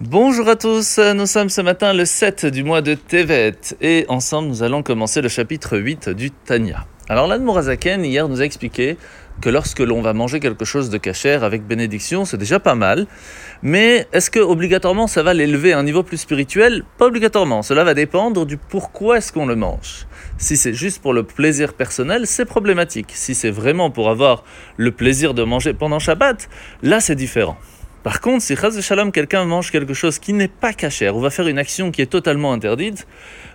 Bonjour à tous, nous sommes ce matin le 7 du mois de Tevet et ensemble nous allons commencer le chapitre 8 du Tanya. Alors l'Anne hier nous a expliqué que lorsque l'on va manger quelque chose de cachère avec bénédiction, c'est déjà pas mal. Mais est-ce que obligatoirement ça va l'élever à un niveau plus spirituel? Pas obligatoirement. Cela va dépendre du pourquoi est-ce qu'on le mange. Si c'est juste pour le plaisir personnel, c'est problématique. Si c'est vraiment pour avoir le plaisir de manger pendant Shabbat, là c'est différent. Par contre, si Chaz Shalom, quelqu'un mange quelque chose qui n'est pas cachère ou va faire une action qui est totalement interdite,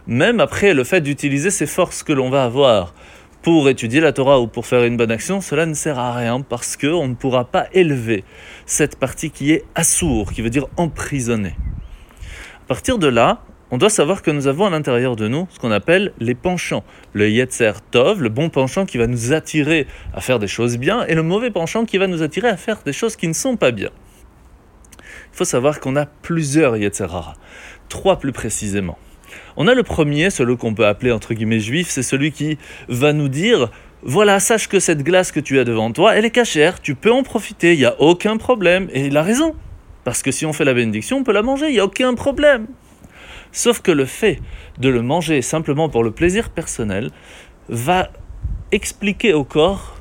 même après le fait d'utiliser ces forces que l'on va avoir pour étudier la Torah ou pour faire une bonne action, cela ne sert à rien parce qu'on ne pourra pas élever cette partie qui est assour, qui veut dire emprisonné. À partir de là, on doit savoir que nous avons à l'intérieur de nous ce qu'on appelle les penchants. Le Yetzer Tov, le bon penchant qui va nous attirer à faire des choses bien, et le mauvais penchant qui va nous attirer à faire des choses qui ne sont pas bien. Il faut savoir qu'on a plusieurs Yetzerara, trois plus précisément. On a le premier, celui qu'on peut appeler entre guillemets juif, c'est celui qui va nous dire voilà, sache que cette glace que tu as devant toi, elle est cachère, tu peux en profiter, il n'y a aucun problème. Et il a raison. Parce que si on fait la bénédiction, on peut la manger, il n'y a aucun problème. Sauf que le fait de le manger simplement pour le plaisir personnel va expliquer au corps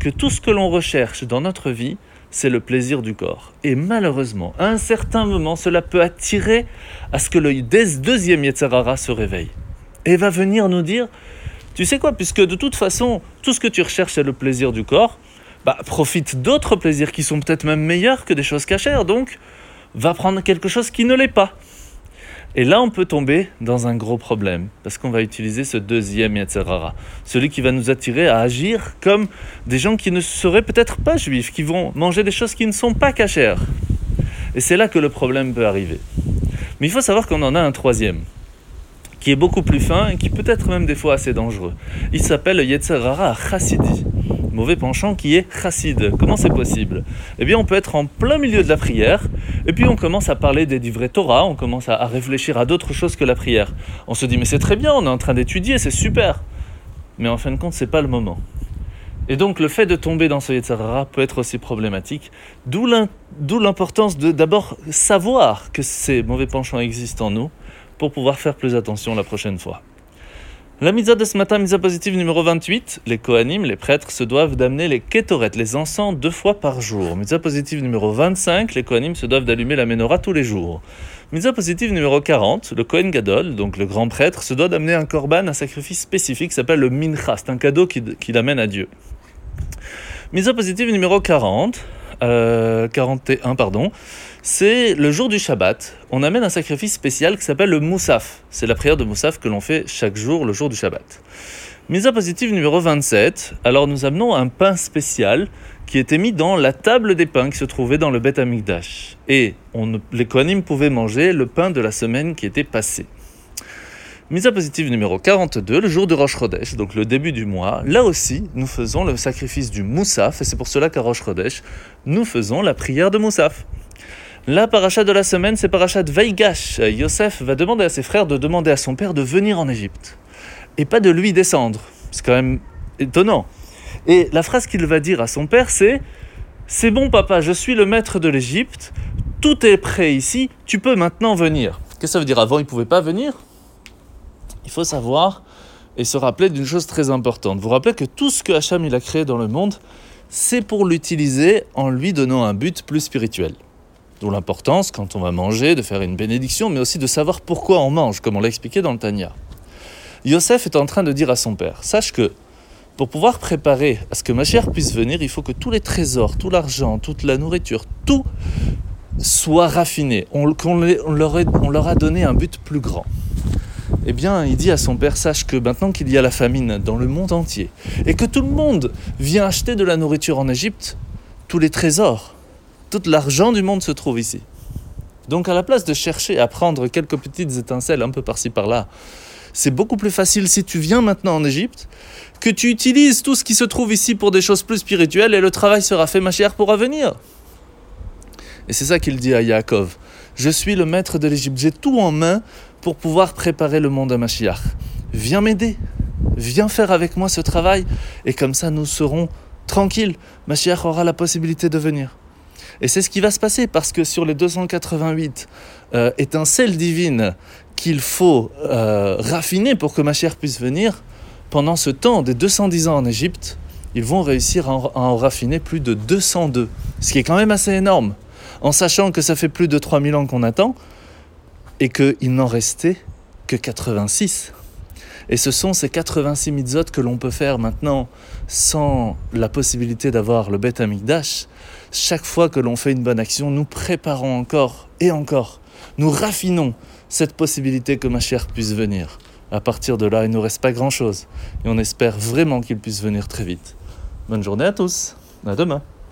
que tout ce que l'on recherche dans notre vie, c'est le plaisir du corps. Et malheureusement, à un certain moment, cela peut attirer à ce que le deuxième Yetzerara se réveille. Et va venir nous dire, tu sais quoi, puisque de toute façon, tout ce que tu recherches, c'est le plaisir du corps, bah, profite d'autres plaisirs qui sont peut-être même meilleurs que des choses cachères, donc va prendre quelque chose qui ne l'est pas. Et là, on peut tomber dans un gros problème, parce qu'on va utiliser ce deuxième Yetzerara, celui qui va nous attirer à agir comme des gens qui ne seraient peut-être pas juifs, qui vont manger des choses qui ne sont pas cachères. Et c'est là que le problème peut arriver. Mais il faut savoir qu'on en a un troisième, qui est beaucoup plus fin et qui peut être même des fois assez dangereux. Il s'appelle le Yetzerara Chassidi mauvais penchant qui est chassid. Comment c'est possible? Eh bien, on peut être en plein milieu de la prière, et puis on commence à parler des livrets Torah, on commence à, réfléchir à d'autres choses que la prière. On se dit, mais c'est très bien, on est en train d'étudier, c'est super. Mais en fin de compte, c'est pas le moment. Et donc, le fait de tomber dans ce Yetzirah peut être aussi problématique, d'où l'importance de d'abord savoir que ces mauvais penchants existent en nous pour pouvoir faire plus attention la prochaine fois. La mitzvah de ce matin, mitzvah positive numéro 28, les Kohanim, les prêtres, se doivent d'amener les Ketoret, les encens, deux fois par jour. Mitzvah positive numéro 25, les Kohanim se doivent d'allumer la menorah tous les jours. Mitzvah positive numéro 40, le Kohen Gadol, donc le grand prêtre, se doit d'amener un korban, un sacrifice spécifique qui s'appelle le mincha, c'est un cadeau qu'il qui amène à Dieu. Mitzvah positive numéro 40, 41, euh, pardon, c'est le jour du Shabbat. On amène un sacrifice spécial qui s'appelle le Moussaf. C'est la prière de Moussaf que l'on fait chaque jour, le jour du Shabbat. Mise à positive numéro 27. Alors nous amenons un pain spécial qui était mis dans la table des pains qui se trouvait dans le Beth Amikdash. Et on, les Kohanim pouvaient manger le pain de la semaine qui était passée. Mise à positive numéro 42, le jour de Rosh Chodesh, donc le début du mois. Là aussi, nous faisons le sacrifice du Moussaf, et c'est pour cela qu'à Rosh Chodesh, nous faisons la prière de Moussaf. La paracha de la semaine, c'est paracha de Vaigash. Yosef va demander à ses frères de demander à son père de venir en Égypte. Et pas de lui descendre. C'est quand même étonnant. Et la phrase qu'il va dire à son père, c'est C'est bon, papa, je suis le maître de l'Égypte. Tout est prêt ici. Tu peux maintenant venir. Qu'est-ce que ça veut dire Avant, il ne pouvait pas venir? Il faut savoir et se rappeler d'une chose très importante. Vous rappelez que tout ce que Hacham il a créé dans le monde, c'est pour l'utiliser en lui donnant un but plus spirituel. D'où l'importance, quand on va manger, de faire une bénédiction, mais aussi de savoir pourquoi on mange, comme on l'a expliqué dans le Tanya. Yosef est en train de dire à son père Sache que pour pouvoir préparer à ce que ma chère puisse venir, il faut que tous les trésors, tout l'argent, toute la nourriture, tout soit raffiné. On leur a donné un but plus grand. Eh bien, il dit à son père, sache que maintenant qu'il y a la famine dans le monde entier, et que tout le monde vient acheter de la nourriture en Égypte, tous les trésors, tout l'argent du monde se trouve ici. Donc à la place de chercher à prendre quelques petites étincelles un peu par-ci par-là, c'est beaucoup plus facile si tu viens maintenant en Égypte, que tu utilises tout ce qui se trouve ici pour des choses plus spirituelles et le travail sera fait, ma chère, pour venir. Et c'est ça qu'il dit à Yaakov. Je suis le maître de l'Égypte, j'ai tout en main pour pouvoir préparer le monde à Mashiach. Viens m'aider, viens faire avec moi ce travail, et comme ça nous serons tranquilles. Mashiach aura la possibilité de venir. Et c'est ce qui va se passer parce que sur les 288 euh, étincelles divines qu'il faut euh, raffiner pour que ma chère puisse venir, pendant ce temps des 210 ans en Égypte, ils vont réussir à en raffiner plus de 202, ce qui est quand même assez énorme, en sachant que ça fait plus de 3000 ans qu'on attend et qu'il n'en restait que 86. Et ce sont ces 86 mitzvot que l'on peut faire maintenant sans la possibilité d'avoir le Beth Amikdash. Chaque fois que l'on fait une bonne action, nous préparons encore et encore. Nous raffinons cette possibilité que ma chère puisse venir. À partir de là, il ne nous reste pas grand-chose. Et on espère vraiment qu'il puisse venir très vite. Bonne journée à tous. À demain.